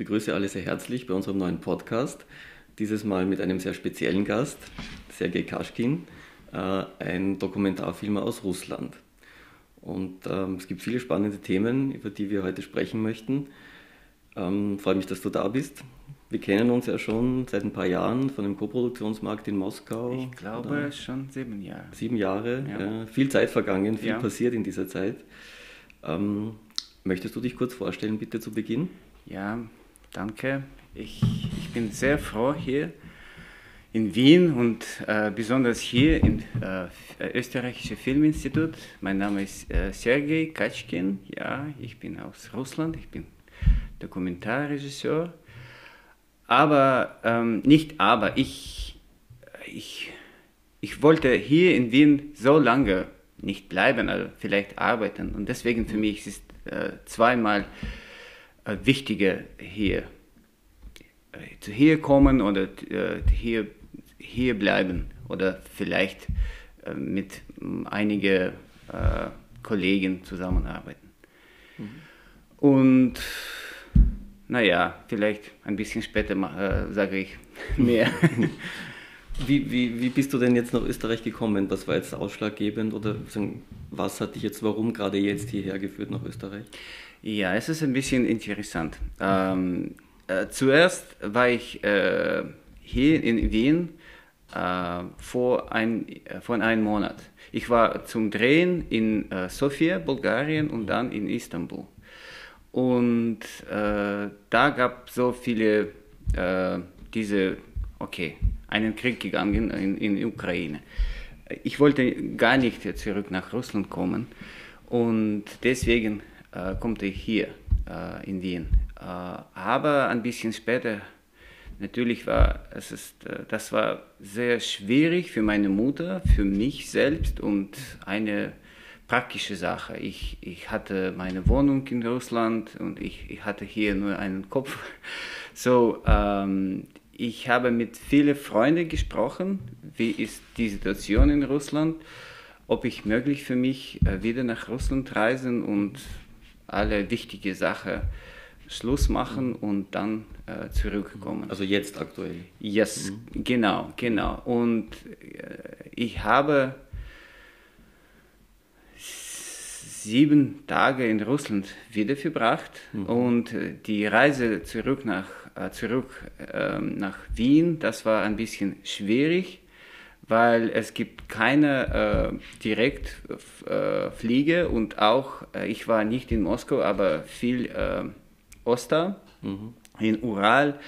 begrüße alle sehr herzlich bei unserem neuen Podcast. Dieses Mal mit einem sehr speziellen Gast, Sergei Kaschkin, äh, ein Dokumentarfilmer aus Russland. Und ähm, es gibt viele spannende Themen, über die wir heute sprechen möchten. Ähm, freue mich, dass du da bist. Wir kennen uns ja schon seit ein paar Jahren von dem Koproduktionsmarkt in Moskau. Ich glaube schon sieben Jahre. Sieben Jahre, ja. Ja. viel Zeit vergangen, viel ja. passiert in dieser Zeit. Ähm, möchtest du dich kurz vorstellen, bitte zu Beginn? Ja, danke. Ich, ich bin sehr froh hier in Wien und äh, besonders hier im äh, Österreichischen Filminstitut. Mein Name ist äh, Sergei Katschkin. Ja, ich bin aus Russland. Ich bin Dokumentarregisseur aber ähm, nicht aber, ich, ich, ich wollte hier in Wien so lange nicht bleiben, also vielleicht arbeiten. Und deswegen für mich ist es äh, zweimal äh, wichtiger hier äh, zu hier kommen oder äh, hier, hier bleiben oder vielleicht mit einigen äh, Kollegen zusammenarbeiten. Mhm. Und naja, vielleicht ein bisschen später äh, sage ich mehr. Wie, wie, wie bist du denn jetzt nach Österreich gekommen? Was war jetzt ausschlaggebend oder was hat dich jetzt, warum gerade jetzt hierher geführt nach Österreich? Ja, es ist ein bisschen interessant. Ähm, äh, zuerst war ich äh, hier in Wien äh, vor, ein, äh, vor einem Monat. Ich war zum Drehen in äh, Sofia, Bulgarien und dann in Istanbul. Und äh, da gab so viele diese, okay, einen Krieg gegangen in, in Ukraine. Ich wollte gar nicht zurück nach Russland kommen und deswegen äh, konnte ich hier äh, in Wien. Äh, aber ein bisschen später, natürlich war es ist, äh, das war sehr schwierig für meine Mutter, für mich selbst und eine praktische Sache. Ich, ich hatte meine Wohnung in Russland und ich, ich hatte hier nur einen Kopf. So, ähm, ich habe mit vielen Freunden gesprochen, wie ist die Situation in Russland, ob ich möglich für mich äh, wieder nach Russland reisen und alle wichtige Sachen Schluss machen und dann äh, zurückkommen. Also jetzt aktuell? Yes, mhm. genau, genau. Und äh, ich habe sieben Tage in Russland wieder verbracht mhm. und äh, die Reise zurück nach, äh, zurück, äh, nach Wien, das war ein bisschen schwierig, weil es gibt keine äh, Direktfliege äh, und auch, äh, ich war nicht in Moskau, aber viel äh, Oster, mhm. in Ural,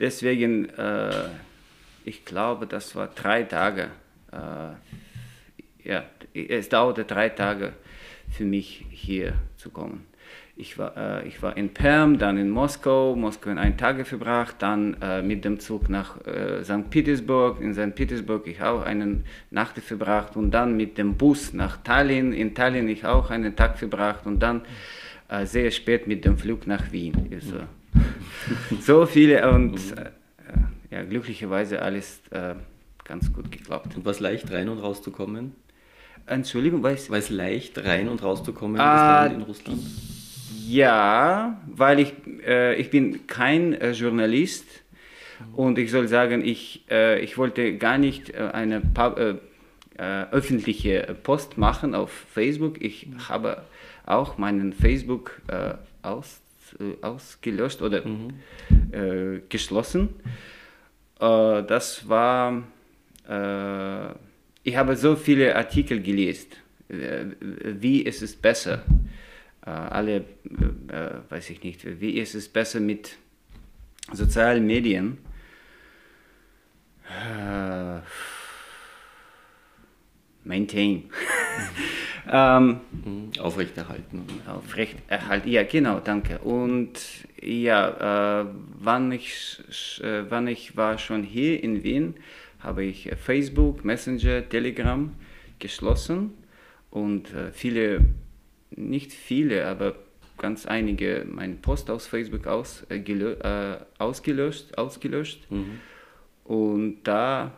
deswegen, ich glaube, das war drei Tage, ja, es dauerte drei Tage für mich hier zu kommen. Ich war, äh, ich war in Perm, dann in Moskau, Moskau in einen Tag verbracht, dann äh, mit dem Zug nach äh, St. Petersburg, in St. Petersburg ich auch eine Nacht verbracht und dann mit dem Bus nach Tallinn, in Tallinn ich auch einen Tag verbracht und dann äh, sehr spät mit dem Flug nach Wien. Also, so viele und äh, ja, glücklicherweise alles ganz gut geklappt. Und was leicht rein und rauszukommen? Entschuldigung, weiß. War es leicht rein und rauszukommen das Land in Russland? Ja, weil ich, äh, ich bin kein äh, Journalist und ich soll sagen, ich, äh, ich wollte gar nicht äh, eine äh, äh, öffentliche Post machen auf Facebook. Ich habe auch meinen Facebook aus, ausgelöscht oder mhm. geschlossen. das war ich habe so viele Artikel gelesen, wie ist es besser, äh, alle, äh, weiß ich nicht, wie ist es besser mit sozialen Medien, maintain. ähm, Aufrechterhalten. Aufrechterhalten, ja genau, danke. Und ja, äh, wann, ich, äh, wann ich war schon hier in Wien, habe ich äh, Facebook, Messenger, Telegram geschlossen und äh, viele, nicht viele, aber ganz einige meine Post aus Facebook aus, äh, äh, ausgelöscht, ausgelöscht. Mhm. Und da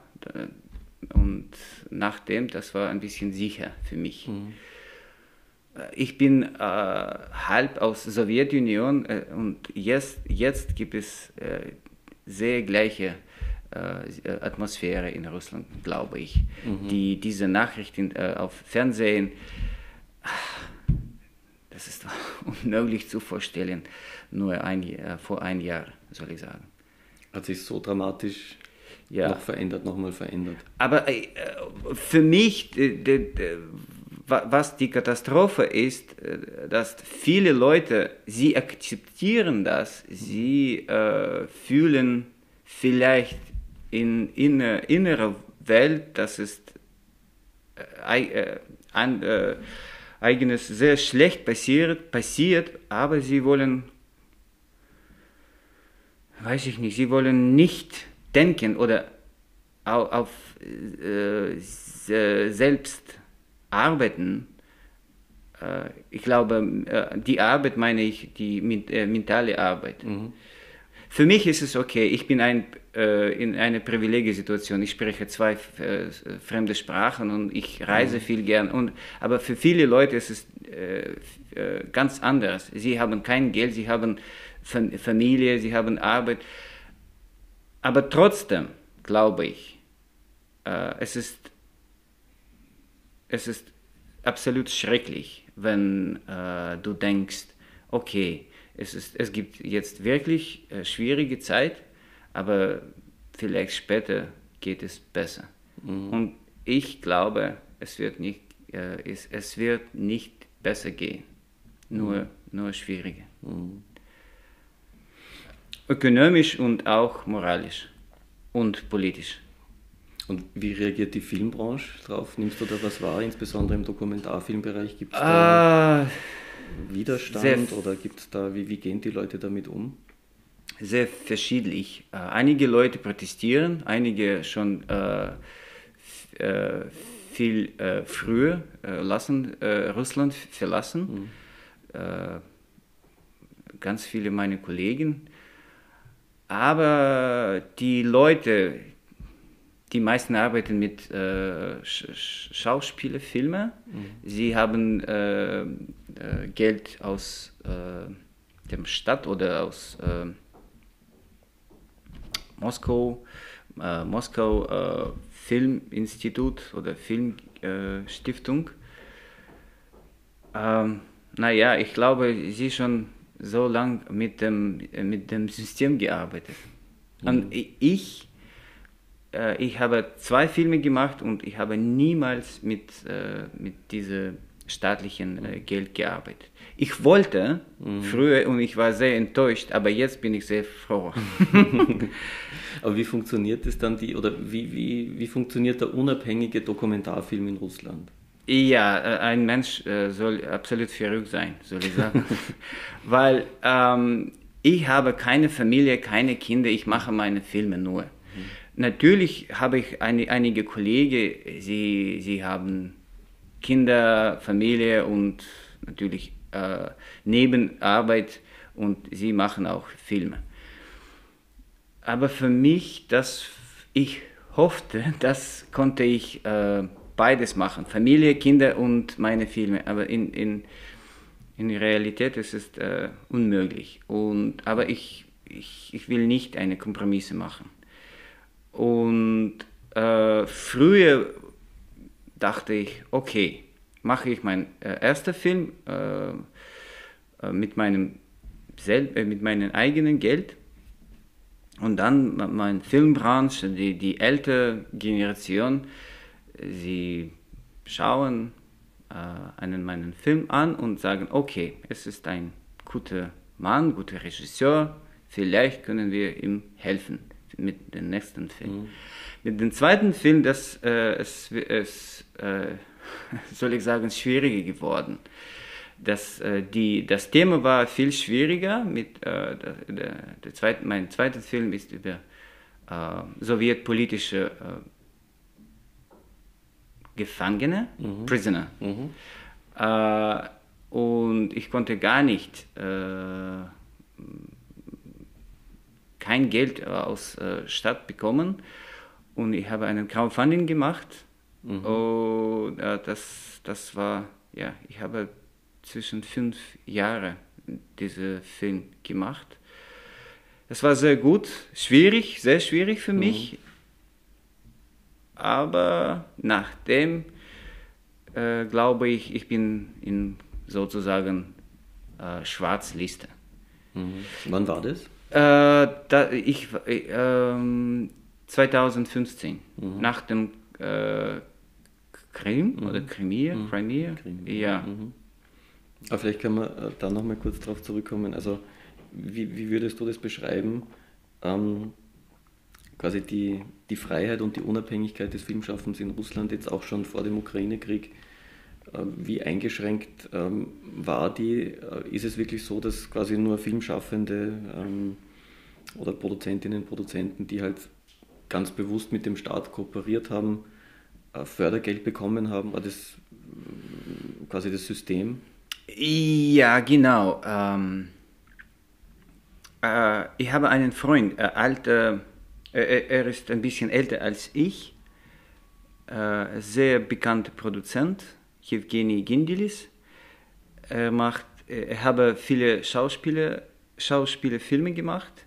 und nachdem, das war ein bisschen sicher für mich. Mhm. ich bin äh, halb aus Sowjetunion äh, und jetzt, jetzt gibt es äh, sehr gleiche äh, Atmosphäre in Russland, glaube ich. Mhm. Die, diese Nachrichten äh, auf Fernsehen, das ist unmöglich zu vorstellen, nur ein, äh, vor ein Jahr, soll ich sagen. Hat sich so dramatisch ja. noch verändert, nochmal verändert. Aber äh, für mich, was die Katastrophe ist, äh, dass viele Leute, sie akzeptieren das, sie äh, fühlen vielleicht in, in innerer Welt, das ist ein, äh, eigenes sehr schlecht passiert, passiert, aber sie wollen, weiß ich nicht, sie wollen nicht denken oder auf, auf äh, selbst arbeiten. Äh, ich glaube, äh, die Arbeit meine ich die äh, mentale Arbeit. Mhm. Für mich ist es okay, ich bin ein, in einer Privilegiesituation. Ich spreche zwei fremde Sprachen und ich reise mhm. viel gern. Und, aber für viele Leute ist es ganz anders. Sie haben kein Geld, sie haben Familie, sie haben Arbeit. Aber trotzdem glaube ich, es ist es ist absolut schrecklich, wenn äh, du denkst, okay, es, ist, es gibt jetzt wirklich äh, schwierige Zeit, aber vielleicht später geht es besser. Mhm. Und ich glaube, es wird nicht, äh, es, es wird nicht besser gehen, nur, mhm. nur schwieriger. Mhm. Ökonomisch und auch moralisch und politisch. Und wie reagiert die Filmbranche darauf? Nimmst du da was wahr, insbesondere im Dokumentarfilmbereich? Gibt es da uh, Widerstand oder gibt da, wie, wie gehen die Leute damit um? Sehr verschiedentlich. Äh, einige Leute protestieren, einige schon äh, äh, viel früher lassen Russland verlassen. Mhm. ganz viele meiner Kollegen. Aber die Leute, die meisten arbeiten mit äh, Schauspieler, Filme. Mhm. Sie haben äh, äh, Geld aus äh, dem Stadt oder aus äh, Moskau, äh, Moskau Filminstitut oder Filmstiftung. Ähm, naja, ich glaube, sie schon so lange mit dem, mit dem System gearbeitet. Mhm. Und ich äh, ich habe zwei Filme gemacht und ich habe niemals mit, äh, mit diesem staatlichen äh, Geld gearbeitet. Ich wollte mhm. früher und ich war sehr enttäuscht, aber jetzt bin ich sehr froh. aber wie funktioniert es dann die oder wie, wie, wie funktioniert der unabhängige Dokumentarfilm in Russland? Ja, äh, ein Mensch äh, soll absolut verrückt sein, soll ich sagen. Weil ähm, ich habe keine Familie, keine Kinder, ich mache meine Filme nur. Natürlich habe ich eine, einige Kollegen, sie, sie haben Kinder, Familie und natürlich äh, Nebenarbeit und sie machen auch Filme. Aber für mich, das, ich hoffte, das konnte ich äh, beides machen, Familie, Kinder und meine Filme. Aber in, in, in Realität ist es äh, unmöglich. Und, aber ich, ich, ich will nicht eine Kompromisse machen. Und äh, früher dachte ich, okay, mache ich meinen äh, ersten Film äh, äh mit, meinem sel äh, mit meinem eigenen Geld. Und dann meine Filmbranche, die, die ältere Generation, sie schauen äh, einen meinen Film an und sagen, okay, es ist ein guter Mann, guter Regisseur, vielleicht können wir ihm helfen mit dem nächsten Film. Mhm. Mit dem zweiten Film, das äh, ist, ist äh, soll ich sagen, schwieriger geworden. Das, äh, die, das Thema war viel schwieriger. Mit, äh, der, der, der zweite, mein zweiter Film ist über äh, sowjetpolitische äh, Gefangene, mhm. Prisoner. Mhm. Äh, und ich konnte gar nicht kein Geld äh, aus äh, Stadt bekommen und ich habe einen Crowdfunding gemacht mhm. und äh, das, das war, ja, ich habe zwischen fünf Jahren diesen Film gemacht. Es war sehr gut, schwierig, sehr schwierig für mich. Mhm. Aber nachdem äh, glaube ich, ich bin in sozusagen äh, Schwarzliste. Mhm. Wann war das? Äh, da, ich, äh, 2015, mhm. nach dem äh, Krim mhm. oder Crimea, mhm. Crimea, ja. Mhm. Aber vielleicht können wir äh, da nochmal kurz darauf zurückkommen. Also wie, wie würdest du das beschreiben? Ähm, quasi die, die Freiheit und die Unabhängigkeit des Filmschaffens in Russland jetzt auch schon vor dem Ukraine-Krieg, wie eingeschränkt ähm, war die? Äh, ist es wirklich so, dass quasi nur Filmschaffende ähm, oder Produzentinnen und Produzenten, die halt ganz bewusst mit dem Staat kooperiert haben, äh, Fördergeld bekommen haben? War das quasi das System? Ja, genau. Ähm, äh, ich habe einen Freund, äh, alter er ist ein bisschen älter als ich, äh, sehr bekannter Produzent, Evgeny Gindilis. Er macht, er habe viele Schauspieler, Schauspielerfilme gemacht,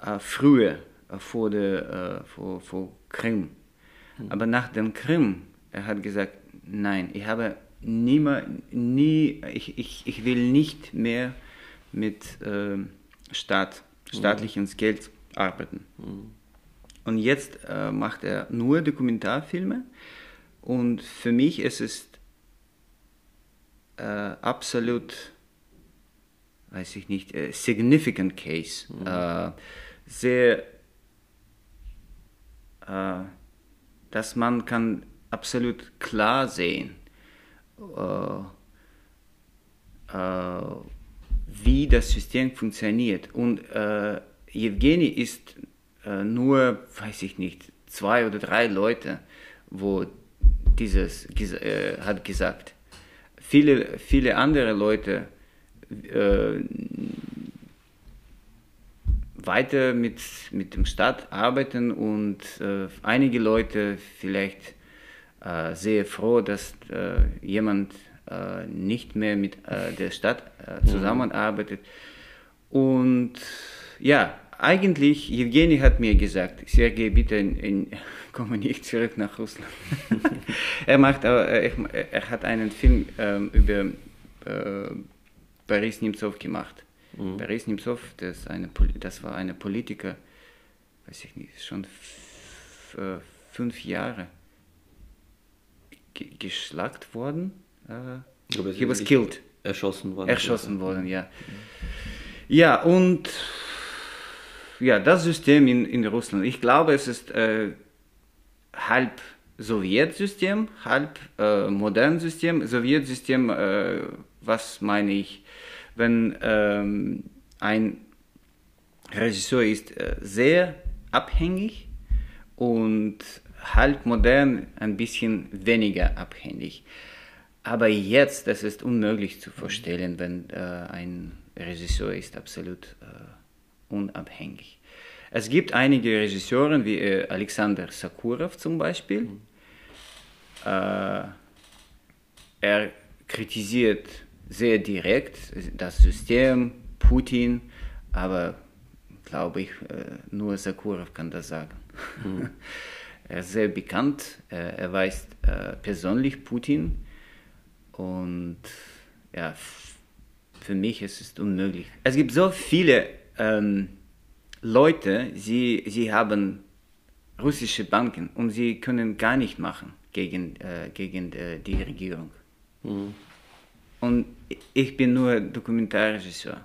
äh, früher, äh, vor der vor, vor Krim. Mhm. Aber nach dem Krim, er hat gesagt, nein, ich habe niemals, nie, ich, ich, ich will nicht mehr mit äh, Staat, hm. staatlichem mhm. Geld arbeiten. Mhm. Und jetzt äh, macht er nur Dokumentarfilme und für mich ist es äh, absolut, weiß ich nicht, äh, significant case. Mhm. Äh, sehr, äh, dass man kann absolut klar sehen, äh, wie das System funktioniert und Evgeny ist äh, nur, weiß ich nicht, zwei oder drei Leute, wo dieses äh, hat gesagt. Viele, viele andere Leute äh, weiter mit, mit dem Staat arbeiten und äh, einige Leute vielleicht äh, sehr froh, dass äh, jemand äh, nicht mehr mit der Stadt äh, zusammenarbeitet. Und ja, eigentlich, Evgeny hat mir gesagt, Sergei, bitte in, in, komme nicht zurück nach Russland. er, macht, äh, er, er, hat einen Film ähm, über äh, Boris Nemtsov gemacht. Mhm. Boris Nemtsov, das, eine, das war ein Politiker, weiß ich nicht, schon äh, fünf Jahre geschlagt worden. Äh, he was killed. Erschossen worden. Erschossen worden, ja. Ja, und ja, das System in, in Russland, ich glaube, es ist äh, halb Sowjetsystem, halb äh, modern System. Sowjetsystem, äh, was meine ich? Wenn ähm, ein Regisseur ist äh, sehr abhängig und halb modern ein bisschen weniger abhängig. Aber jetzt, das ist unmöglich zu vorstellen, wenn äh, ein Regisseur ist absolut äh, unabhängig. Es gibt einige Regisseure, wie äh, Alexander Sakurov zum Beispiel. Mhm. Äh, er kritisiert sehr direkt das System, Putin, aber glaube ich, äh, nur Sakurov kann das sagen. Mhm. er ist sehr bekannt, er weiß äh, persönlich Putin und ja, für mich ist es unmöglich. Es gibt so viele ähm, Leute, sie, sie haben russische Banken und sie können gar nicht machen gegen, äh, gegen äh, die Regierung. Mhm. Und ich bin nur Dokumentarregisseur.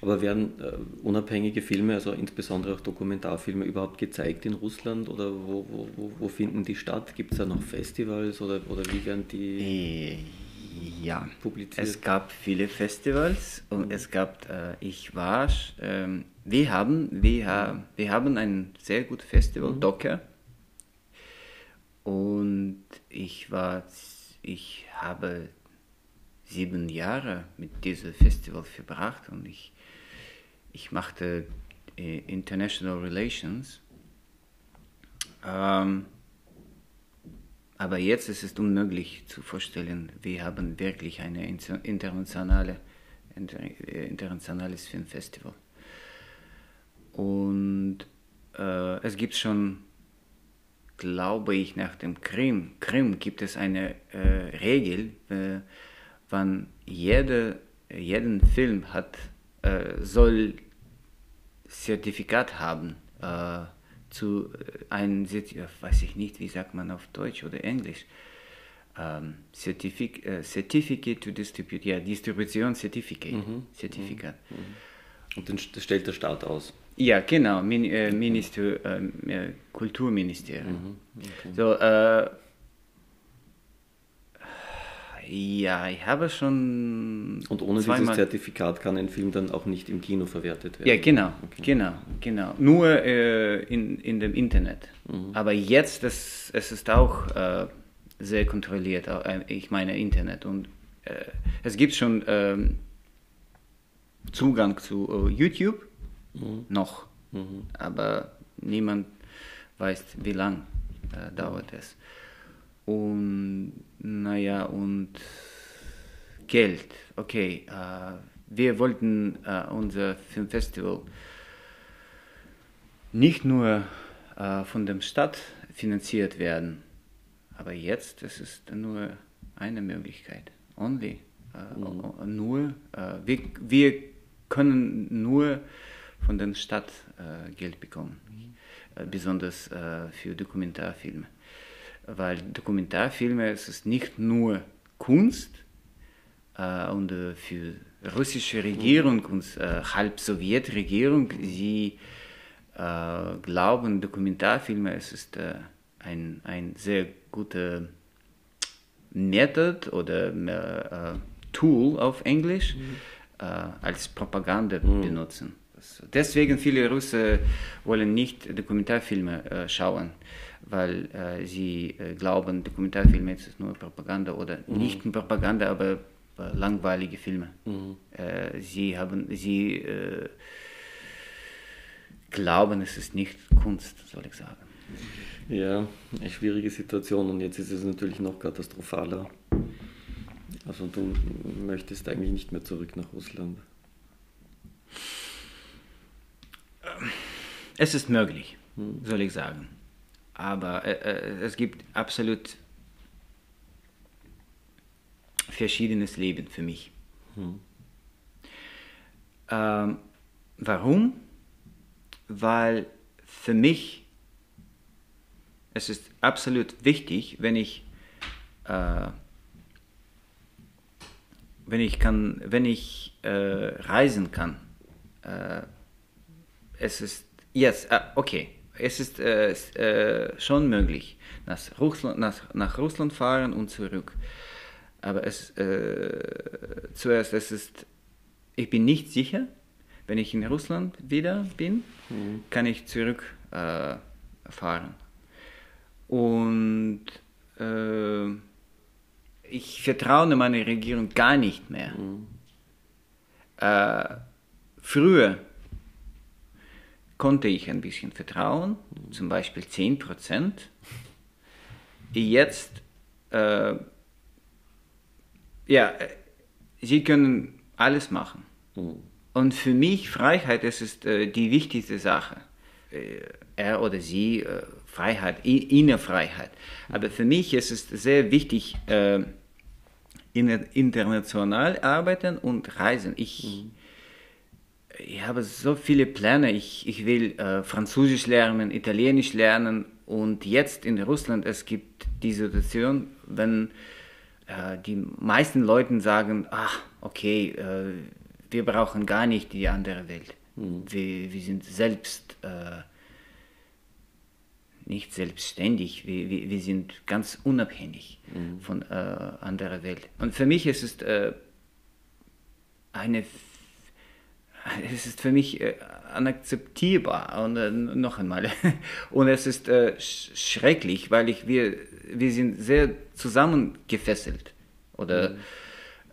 Aber werden äh, unabhängige Filme, also insbesondere auch Dokumentarfilme, überhaupt gezeigt in Russland oder wo, wo, wo, finden die statt? Gibt es da noch Festivals oder, oder wie werden die? Ja, publiziert? Es gab viele Festivals und es gab, äh, ich war, ähm, wir haben, wir, wir haben ein sehr gutes Festival, mhm. Docker. Und ich war, ich habe sieben Jahre mit diesem Festival verbracht und ich, ich machte äh, International Relations. Ähm, Aber jetzt ist es unmöglich zu vorstellen, wir haben wirklich ein internationale, äh, internationales Filmfestival. Und äh, es gibt schon, glaube ich, nach dem Krim, Krim gibt es eine äh, Regel, äh, wann jede, jeden Film hat, äh, soll Zertifikat haben äh, zu äh, einem, weiß ich nicht, wie sagt man auf Deutsch oder Englisch, ähm, Certific äh, Certificate to Distribute, ja, Distribution Certificate. Mhm. Certifikat. Mhm. Und dann stellt der Staat aus. Ja, genau, Min äh, Minister, äh, Kulturministerium. Mhm. Okay. So, äh, ja, ich habe schon. Und ohne dieses Zertifikat kann ein Film dann auch nicht im Kino verwertet werden. Ja, genau, okay. genau, genau. Nur äh, in, in dem Internet. Mhm. Aber jetzt, das, es ist auch äh, sehr kontrolliert, äh, ich meine Internet. Und äh, es gibt schon ähm, Zugang zu äh, YouTube mhm. noch. Mhm. Aber niemand weiß, wie lang äh, dauert es. Und naja, und Geld. Okay, äh, wir wollten äh, unser Filmfestival nicht nur äh, von der Stadt finanziert werden, aber jetzt ist es nur eine Möglichkeit. Only. Äh, mhm. Nur, äh, wir, wir können nur von der Stadt äh, Geld bekommen, mhm. besonders für Dokumentarfilme weil Dokumentarfilme es ist nicht nur Kunst äh, und äh, für russische Regierung und äh, halb Sowjetregierung, sie äh, glauben, Dokumentarfilme es ist äh, ein, ein sehr guter Method oder äh, Tool auf Englisch mhm. als Propaganda mhm. benutzen. Deswegen viele Russen wollen nicht Dokumentarfilme schauen weil äh, sie äh, glauben, Dokumentarfilme ist nur Propaganda oder mhm. nicht Propaganda, aber äh, langweilige Filme. Mhm. Äh, sie haben, sie äh, glauben, es ist nicht Kunst, soll ich sagen. Ja, eine schwierige Situation und jetzt ist es natürlich noch katastrophaler. Also du möchtest eigentlich nicht mehr zurück nach Russland. Es ist möglich, hm. soll ich sagen aber äh, äh, es gibt absolut verschiedenes Leben für mich. Hm. Ähm, warum? Weil für mich es ist absolut wichtig, wenn ich äh, wenn ich kann, wenn ich äh, reisen kann. Äh, es ist jetzt, yes, uh, okay es ist äh, äh, schon möglich, nach Russland, nach, nach Russland fahren und zurück. Aber es, äh, zuerst, es ist, ich bin nicht sicher, wenn ich in Russland wieder bin, mhm. kann ich zurückfahren. Äh, und äh, ich vertraue meiner Regierung gar nicht mehr. Mhm. Äh, früher konnte ich ein bisschen vertrauen, zum Beispiel 10 Prozent. Jetzt, äh, ja, sie können alles machen. Mhm. Und für mich Freiheit, das ist äh, die wichtigste Sache. Äh, er oder sie, äh, Freiheit, innere Freiheit. Aber für mich ist es sehr wichtig, äh, international arbeiten und reisen. Ich, mhm ich habe so viele Pläne. Ich, ich will äh, Französisch lernen, Italienisch lernen und jetzt in Russland es gibt die Situation, wenn äh, die meisten Leute sagen, ach, okay, äh, wir brauchen gar nicht die andere Welt. Mhm. Wir, wir sind selbst äh, nicht selbstständig, wir, wir, wir, sind ganz unabhängig mhm. von äh, anderer Welt. Und für mich ist es äh, eine es ist für mich äh, unakzeptierbar und äh, noch einmal und es ist äh, schrecklich, weil ich wir wir sind sehr zusammengefesselt oder mhm.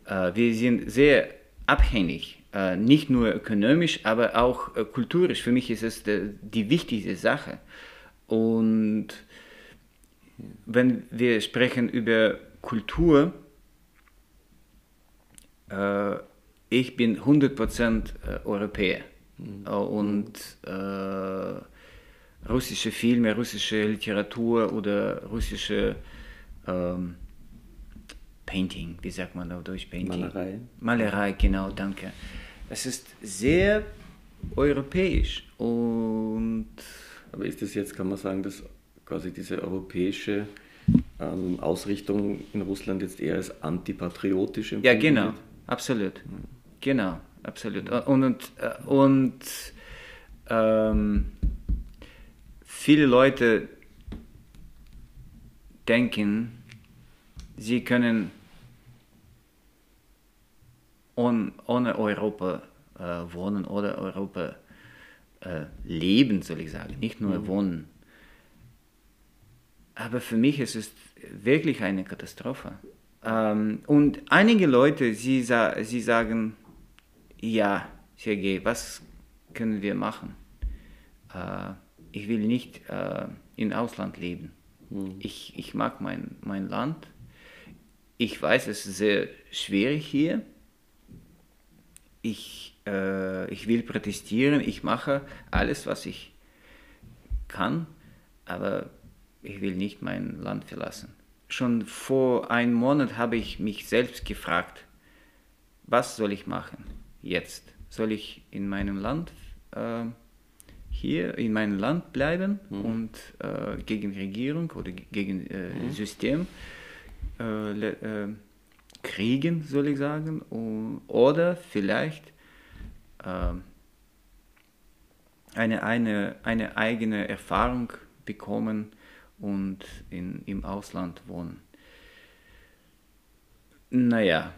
äh, wir sind sehr abhängig, äh, nicht nur ökonomisch, aber auch äh, kulturisch. Für mich ist es die, wichtigste Sache und wenn wir sprechen über Kultur, ich bin 100% äh, Europäer mhm. und äh, russische Filme, russische Literatur oder russische ähm, Painting, wie sagt man auf Deutsch Painting? Malerei. Malerei, genau, danke. Es ist sehr europäisch und... Aber ist das jetzt, kann man sagen, dass quasi diese europäische ähm, Ausrichtung in Russland jetzt eher als antipatriotisch Ja, genau, wird? absolut. Mhm. Genau, absolut. Und, und, und ähm, viele Leute denken, sie können on, ohne Europa äh, wohnen oder Europa äh, leben, soll ich sagen, nicht nur mhm. wohnen. Aber für mich ist es wirklich eine Katastrophe. Ähm, und einige Leute, sie, sie sagen, ja, Sergej, was können wir machen? Äh, ich will nicht äh, im Ausland leben. Mhm. Ich, ich mag mein, mein Land. Ich weiß, es ist sehr schwierig hier. Ich, äh, ich will protestieren. Ich mache alles, was ich kann. Aber ich will nicht mein Land verlassen. Schon vor einem Monat habe ich mich selbst gefragt, was soll ich machen jetzt? Soll ich in meinem Land äh, hier in meinem Land bleiben mhm. und äh, gegen Regierung oder gegen äh, mhm. System äh, äh kriegen, soll ich sagen, oder vielleicht ähm, eine, eine, eine eigene Erfahrung bekommen und in, im Ausland wohnen. Naja,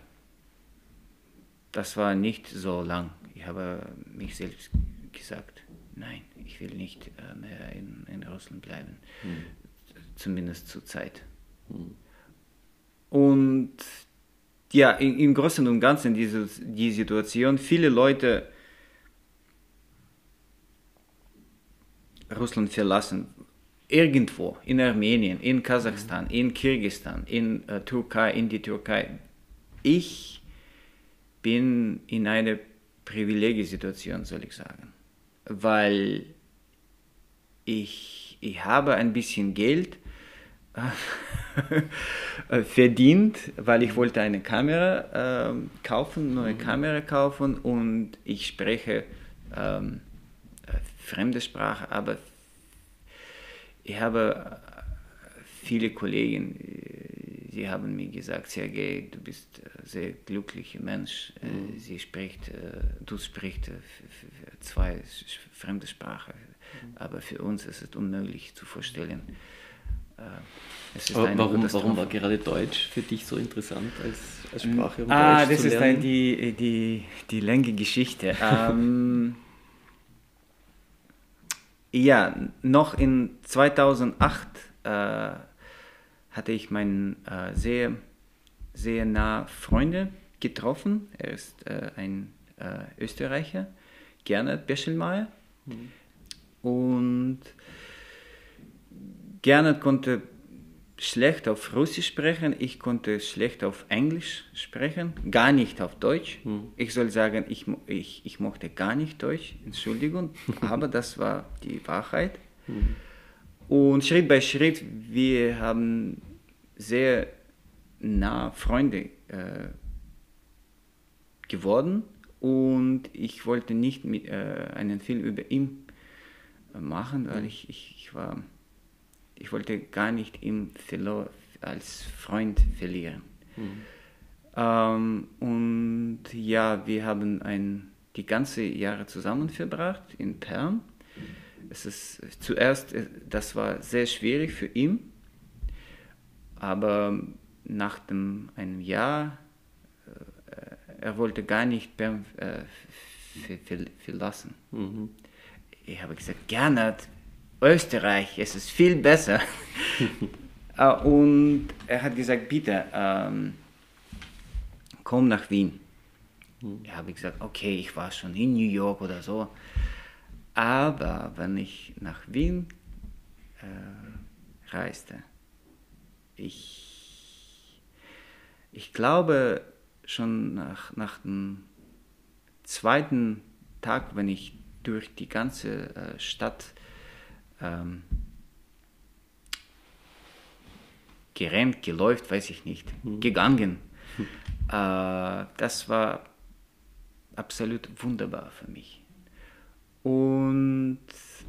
das war nicht so lang. Ich habe mich selbst gesagt, nein, ich will nicht äh, mehr in, in Russland bleiben, mhm. zumindest zur Zeit. Mhm. Und ja, in, im Großen und Ganzen diese, die Situation, viele Leute Russland verlassen, irgendwo in Armenien, in Kasachstan, in Kirgisistan, in äh, Türkei, in die Türkei. Ich bin in einer Privilegiesituation, soll ich sagen, weil ich, ich habe ein bisschen Geld äh, verdient, weil ich wollte eine Kamera äh, kaufen, neue mhm. Kamera kaufen und ich spreche ähm, äh, fremde Sprache, aber ich habe viele Kollegen, sie haben mir gesagt, Sergej, du bist ein sehr glücklicher Mensch. Äh, mhm. Sie spricht, du sprichst zwei fremde Sprachen, mhm. aber für uns ist es unmöglich zu vorstellen. warum, warum war gerade Deutsch für dich so interessant als, als Sprache? Um ah, Deutsch das ist ein, die, die, die lange Geschichte. ähm, ja, noch in 2008 äh, hatte ich meinen äh, sehr, sehr nah Freunde getroffen. Er ist äh, ein äh, Österreicher, Gernot Beschelmeier. Mhm. Und Gernot konnte schlecht auf Russisch sprechen, ich konnte schlecht auf Englisch sprechen, gar nicht auf Deutsch. Hm. Ich soll sagen, ich, ich, ich mochte gar nicht Deutsch, Entschuldigung, aber das war die Wahrheit. Hm. Und Schritt bei Schritt, wir haben sehr nah Freunde äh, geworden und ich wollte nicht mit, äh, einen Film über ihn machen, weil hm. ich, ich, ich war ich wollte gar nicht ihn als Freund verlieren. Mhm. Ähm, und ja, wir haben ein, die ganze Jahre zusammen verbracht in Perm. Es ist zuerst, äh, das war sehr schwierig für ihn, aber nach dem, einem Jahr, äh, er wollte gar nicht Perm äh, verlassen. Mhm. Ich habe gesagt, Gernot, Österreich, es ist viel besser. Äh, und er hat gesagt, bitte, ähm, komm nach Wien. Hm. Ich habe gesagt, okay, ich war schon in New York oder so. Aber wenn ich nach Wien äh, reiste, ich, ich glaube schon nach, nach dem zweiten Tag, wenn ich durch die ganze äh, Stadt ähm, gerannt, geläuft, weiß ich nicht, mhm. gegangen. Mhm. Äh, das war absolut wunderbar für mich. Und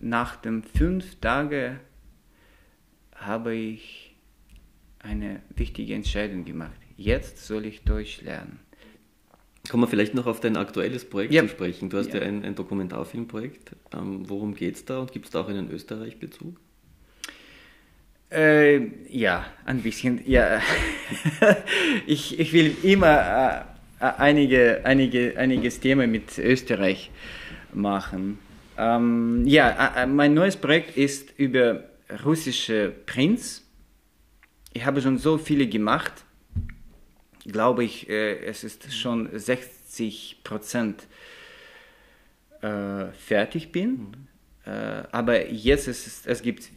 nach den fünf Tagen habe ich eine wichtige Entscheidung gemacht. Jetzt soll ich Deutsch lernen. Kommen wir vielleicht noch auf dein aktuelles Projekt ja. zu sprechen. Du hast ja, ja ein, ein, Dokumentarfilmprojekt. Ähm, worum geht es da und gibt es da auch einen Österreich-Bezug? Äh, ja, ein bisschen. Ja. ich, ich will immer äh, einige, einige, einiges Thema mit Österreich machen. Ähm, ja, äh, mein neues Projekt ist über russische Prinz. Ich habe schon so viele gemacht. Glaube ich, äh, es ist schon 60 Prozent äh, fertig bin. Mhm. Äh, aber jetzt ist es, es gibt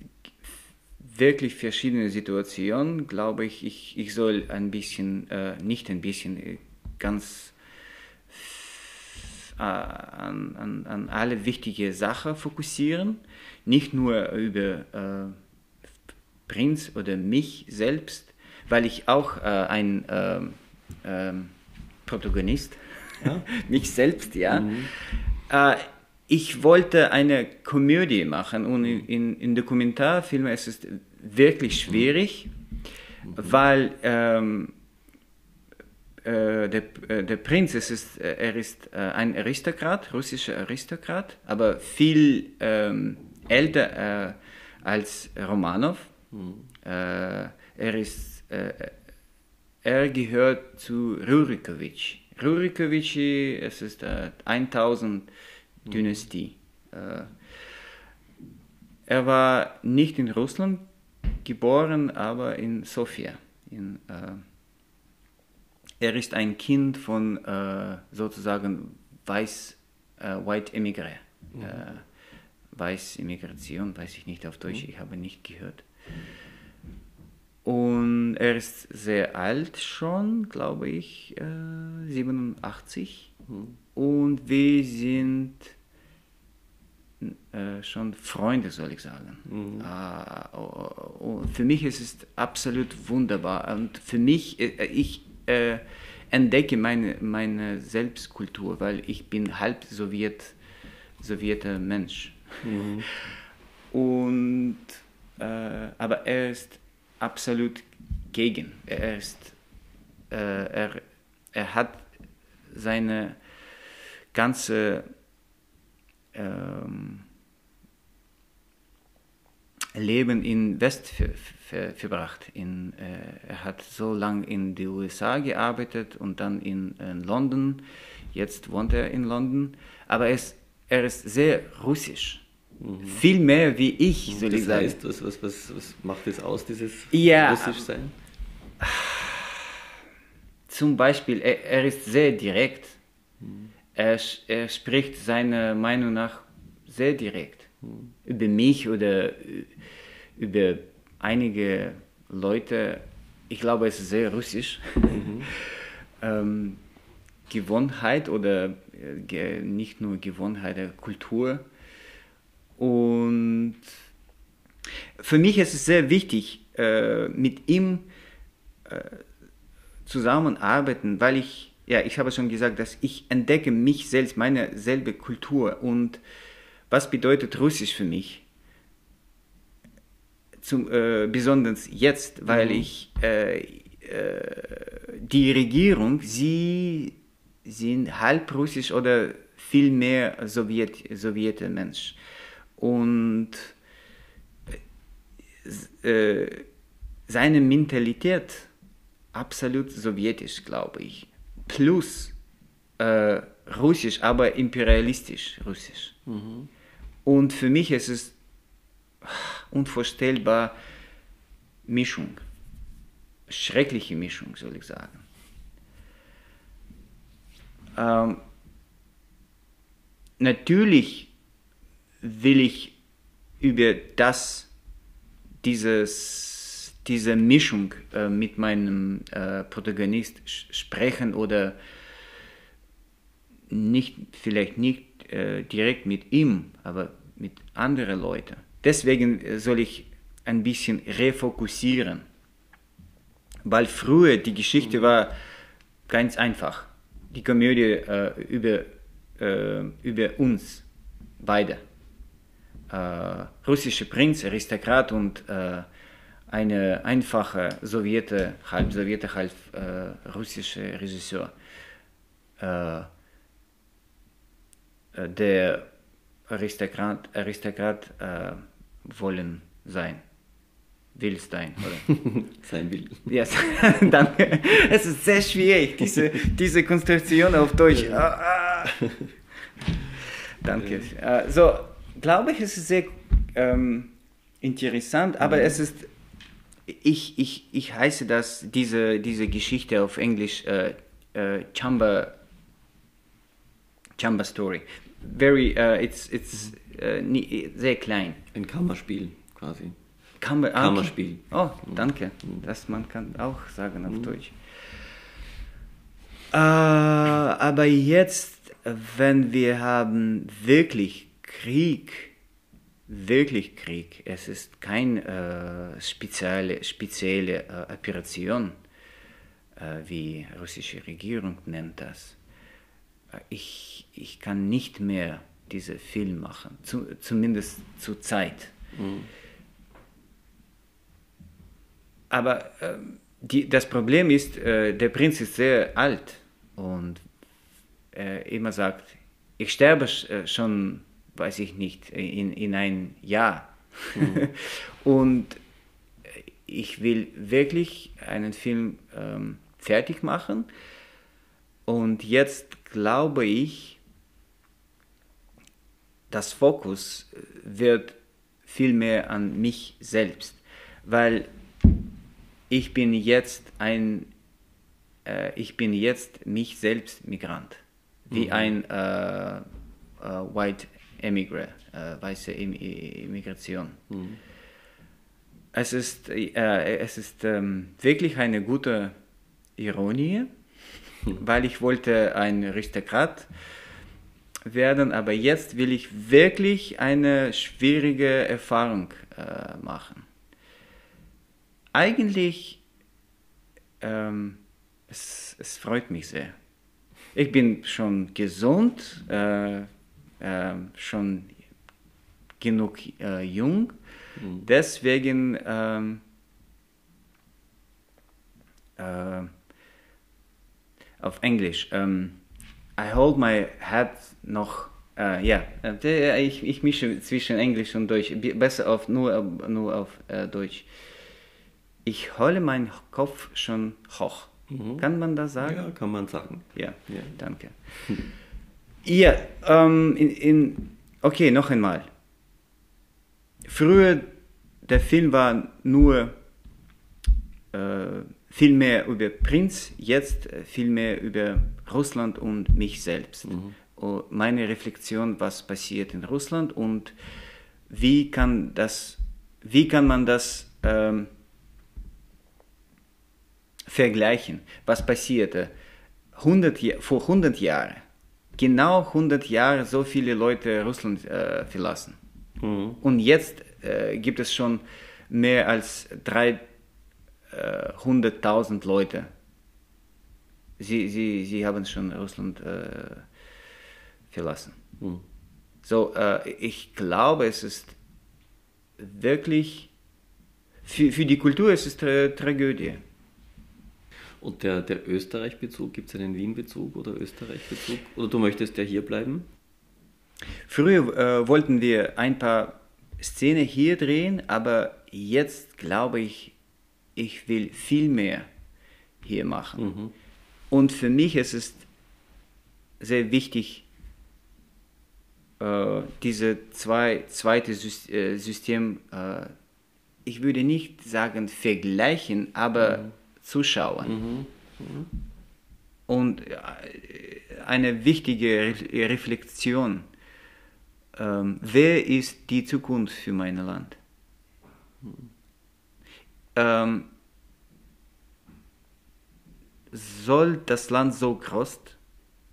wirklich verschiedene Situationen, glaube ich, ich, ich soll ein bisschen, äh, nicht ein bisschen, äh, ganz äh, an, an, an alle wichtige Sachen fokussieren, nicht nur über äh, Prinz oder mich selbst, weil ich auch äh, ein ähm, ähm, Protagonist, ja? mich selbst, ja. Mhm. Äh, ich wollte eine Komödie machen und in, in Dokumentarfilmen ist es wirklich schwierig, mhm. weil ähm, äh, der, äh, der Prinz, es ist, äh, er ist äh, ein Aristokrat, russischer Aristokrat, aber viel ähm, älter äh, als Romanov. Mhm. Äh, er, ist, er gehört zu Rurikowitsch. Rurikowitsch, es ist 1000 Dynastie. Äh, er war nicht in Russland geboren, aber in Sofia. In, äh, er ist ein Kind von äh, sozusagen weiß, äh, White Emigre. Mhm. Äh, weiß Immigration, weiß ich nicht auf Deutsch, mhm. ich habe nicht gehört. Und er ist sehr alt schon, glaube ich, 87. Äh, mhm. Und wir sind äh, schon Freunde, soll ich sagen. Mhm. Äh, für mich ist es absolut wunderbar. Und für mich, äh, ich äh, entdecke meine, meine Selbstkultur, weil ich bin halb Sowjet, Sowjeter Mensch. Mhm. Und, äh, aber er ist absolut gegen. Er ist, äh, er, er hat seine ganze ähm, Leben in West ver, ver, verbracht. In, äh, er hat so lange in den USA gearbeitet und dann in, in, London. Jetzt wohnt er in London. Aber er ist, er ist sehr russisch. Mhm. Viel mehr wie ich, soll das ich sagen. Heißt, was, was, was, was macht das aus, dieses ja, russisch sein? Zum Beispiel, er, er ist sehr direkt. Mhm. Er, er spricht seiner Meinung nach sehr direkt mhm. über mich oder über einige Leute. Ich glaube, es ist sehr russisch. Mhm. ähm, Gewohnheit oder äh, nicht nur Gewohnheit, der Kultur. Und für mich ist es sehr wichtig, äh, mit ihm äh, zusammenarbeiten, weil ich ja, ich habe schon gesagt, dass ich entdecke mich selbst, meine selbe Kultur und was bedeutet Russisch für mich? Zum, äh, besonders jetzt, weil mhm. ich äh, äh, die Regierung, sie sind halb russisch oder viel mehr Sowjet, Sowjeter Mensch. Und äh, seine Mentalität absolut sowjetisch, glaube ich plus äh, russisch, aber imperialistisch russisch. Mhm. Und für mich ist es unvorstellbar Mischung. Schreckliche Mischung, soll ich sagen. Ähm, natürlich will ich über das, dieses diese Mischung äh, mit meinem äh, Protagonist sprechen oder nicht, vielleicht nicht äh, direkt mit ihm, aber mit anderen Leuten. Deswegen äh, soll ich ein bisschen refokussieren. Weil früher die Geschichte war ganz einfach. Die Komödie äh, über, äh, über uns beide. Äh, russischer Prinz, Aristokrat und äh, eine einfache Sowjete, halb Sowjete, halb äh, russische Regisseur. Der Aristokrat, Aristokrat wollen sein will sein, oder? sein will. Ja, yes. danke. Es ist sehr schwierig, diese, diese Konstruktion auf Deutsch. Ah, ah. Danke. Ja. So, glaube ich, es ist sehr ähm, interessant, aber mhm. es ist, ich, ich, ich heiße das, diese, diese Geschichte auf Englisch, äh, äh, Chamba, Chamba Story. Very, uh, it's, it's uh, nie, sehr klein. Ein Kammerspiel quasi. Kammer, ah, Kammerspiel. Oh, danke. Das man kann auch sagen auf mhm. Deutsch. Äh, aber jetzt, wenn wir haben wirklich Krieg, wirklich Krieg, es ist keine äh, spezielle, spezielle äh, Operation, äh, wie die russische Regierung nennt das. Äh, ich, ich kann nicht mehr diesen Film machen, zu, zumindest zur Zeit. Mhm. Aber äh, die, das Problem ist, äh, der Prinz ist sehr alt und äh, immer sagt, ich sterbe äh, schon, weiß ich nicht, in, in ein Jahr. Mhm. und ich will wirklich einen Film ähm, fertig machen. Und jetzt glaube ich, das Fokus wird viel mehr an mich selbst, weil ich bin jetzt ein, äh, ich bin jetzt mich selbst Migrant, wie mhm. ein äh, äh, White Emigrant, äh, weiße Immigration. Mhm. Es ist, äh, es ist ähm, wirklich eine gute Ironie, mhm. weil ich wollte ein Aristokrat werden, aber jetzt will ich wirklich eine schwierige Erfahrung äh, machen eigentlich, ähm, es, es, freut mich sehr. Ich bin schon gesund, äh, äh, schon genug äh, jung, mhm. deswegen ähm, äh, auf Englisch. Ähm, I hold my head noch Uh, ja, äh, ich, ich mische zwischen Englisch und Deutsch. Besser auf, nur, nur auf uh, Deutsch ich hole meinen Kopf schon hoch. Mhm. Kann man das sagen? Ja, kann man sagen. Ja, ja. danke. Ja, ähm, in, in, okay, noch einmal. Früher, der Film war nur äh, viel mehr über Prinz, jetzt äh, viel mehr über Russland und mich selbst. Mhm. Und meine Reflexion, was passiert in Russland und wie kann, das, wie kann man das ähm, vergleichen, was passierte 100, vor 100 Jahren. Genau 100 Jahre so viele Leute Russland äh, verlassen. Mhm. Und jetzt äh, gibt es schon mehr als 300.000 äh, Leute. Sie, sie, sie haben schon Russland äh, verlassen. Mhm. So, äh, ich glaube, es ist wirklich, für, für die Kultur es ist es Tragödie. Und der, der Österreich-Bezug, gibt es einen Wien-Bezug oder Österreich-Bezug? Oder du möchtest ja hier bleiben? Früher äh, wollten wir ein paar Szenen hier drehen, aber jetzt glaube ich, ich will viel mehr hier machen. Mhm. Und für mich ist es sehr wichtig, äh, diese zwei, zweite äh, System, äh, ich würde nicht sagen vergleichen, aber mhm Zuschauern. Mhm. Mhm. Und äh, eine wichtige Reflexion, ähm, wer ist die Zukunft für mein Land? Ähm, soll das Land so groß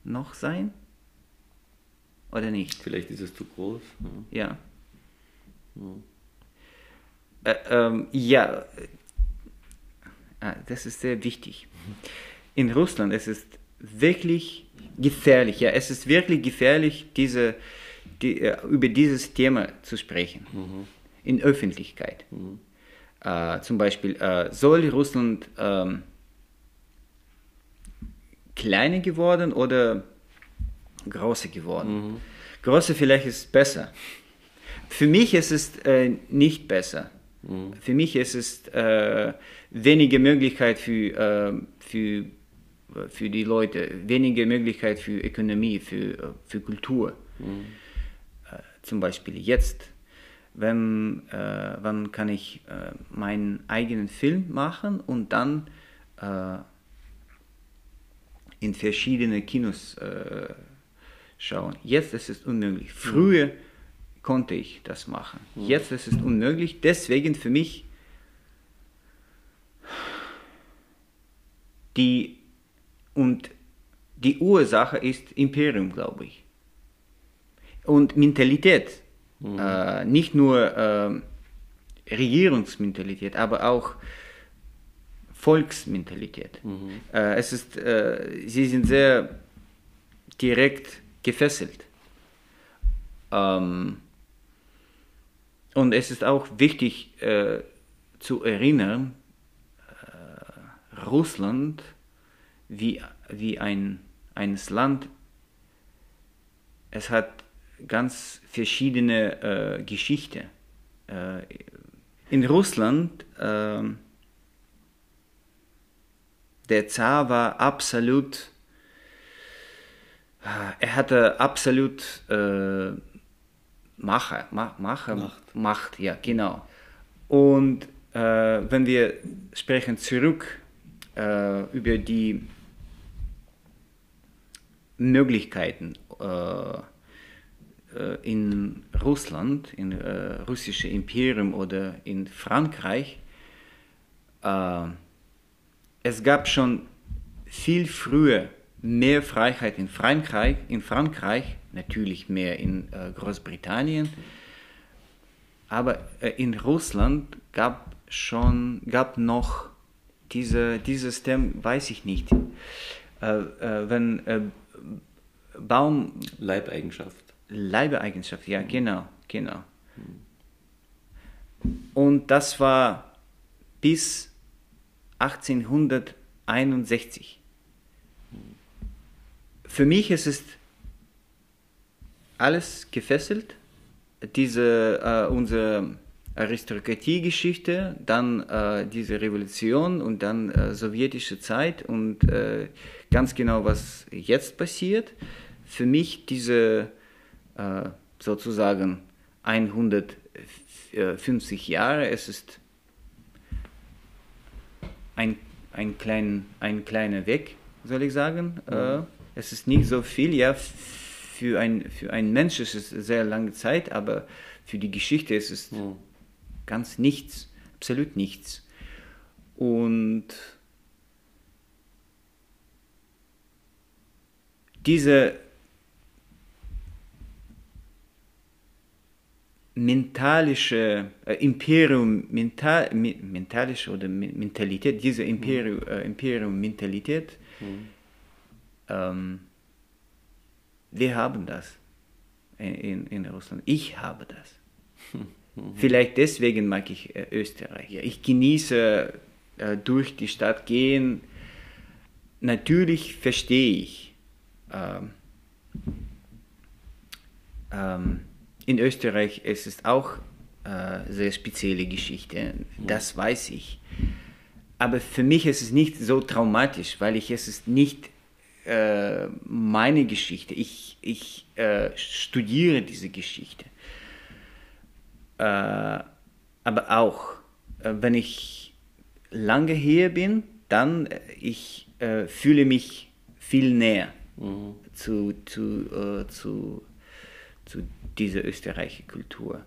noch sein? Oder nicht? Vielleicht ist es zu groß. Ja. Ja, äh, ähm, ja. Ah, das ist sehr wichtig. In Russland es ist wirklich gefährlich. Ja, es ist wirklich gefährlich, diese, die, äh, über dieses Thema zu sprechen. Mhm. In Öffentlichkeit. Mhm. Äh, zum Beispiel, äh, soll Russland ähm, kleiner geworden oder größer geworden? Mhm. Größer vielleicht ist besser. Für mich ist es äh, nicht besser. Mhm. Für mich ist es äh, weniger Möglichkeit für, äh, für, für die Leute, weniger Möglichkeit für Ökonomie, für, für Kultur. Mhm. Äh, zum Beispiel jetzt, wenn, äh, wann kann ich äh, meinen eigenen Film machen und dann in verschiedene Kinos schauen. Jetzt ist es unmöglich. Früher mhm konnte ich das machen. Mhm. Jetzt ist es unmöglich. Deswegen für mich die und die Ursache ist Imperium, glaube ich. Und Mentalität. Mhm. Äh, nicht nur äh, Regierungsmentalität, aber auch Volksmentalität. Mhm. Äh, es ist, äh, sie sind sehr direkt gefesselt. Ähm, und es ist auch wichtig äh, zu erinnern, äh, Russland wie, wie ein eines Land, es hat ganz verschiedene äh, Geschichte. Äh, in Russland, äh, der Zar war absolut, äh, er hatte absolut äh, Macher, Macher, Macht. Macht, ja, genau. Und äh, wenn wir sprechen zurück äh, über die Möglichkeiten äh in Russland, in äh, russische Imperium oder in Frankreich, äh, es gab schon viel früher mehr Freiheit in Frankreich, in Frankreich natürlich mehr in äh, Großbritannien, aber äh, in Russland gab schon gab noch diese dieses Thema, weiß ich nicht, äh, äh wenn äh, Baum Leibeigenschaft Leibeigenschaft, ja genau genau und das war bis 1861 für mich ist es alles gefesselt. Diese, äh, unsere Aristokratiegeschichte, dann äh, diese Revolution und dann äh, sowjetische Zeit und äh, ganz genau, was jetzt passiert. Für mich diese äh, sozusagen 150 Jahre, es ist ein, ein, klein, ein kleiner Weg, soll ich sagen. Mhm es ist nicht so viel, ja, für ein, für ein Mensch ist es sehr lange Zeit, aber für die Geschichte ist es ja. ganz nichts, absolut nichts. Und diese mentalische äh, Imperium, mental, mentalische oder Mentalität, diese Imperium, äh, Imperium Mentalität, mhm ähm, wir haben das in, in Russland. Ich habe das. Vielleicht deswegen mag ich äh, Österreich. Ich genieße äh, durch die Stadt gehen. Natürlich verstehe ich. Ähm, ähm, in Österreich ist es auch äh, sehr spezielle Geschichte. Das weiß ich. Aber für mich ist es nicht so traumatisch, weil ich es ist nicht äh, meine Geschichte. Ich, ich äh, studiere diese Geschichte. Äh, aber auch, äh, wenn ich lange hier bin, dann äh, ich fühle mich viel näher mhm. zu, zu, zu, zu dieser österreichischen Kultur.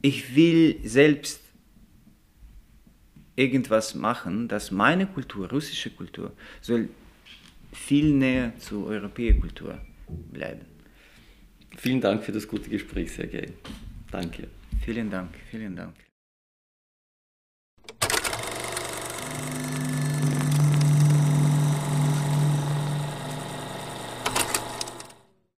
Ich will selbst irgendwas machen, dass meine Kultur, russische Kultur, soll viel näher zur europäischen Kultur bleiben. Vielen Dank für das gute Gespräch, Sergej. Danke. Vielen Dank, vielen Dank.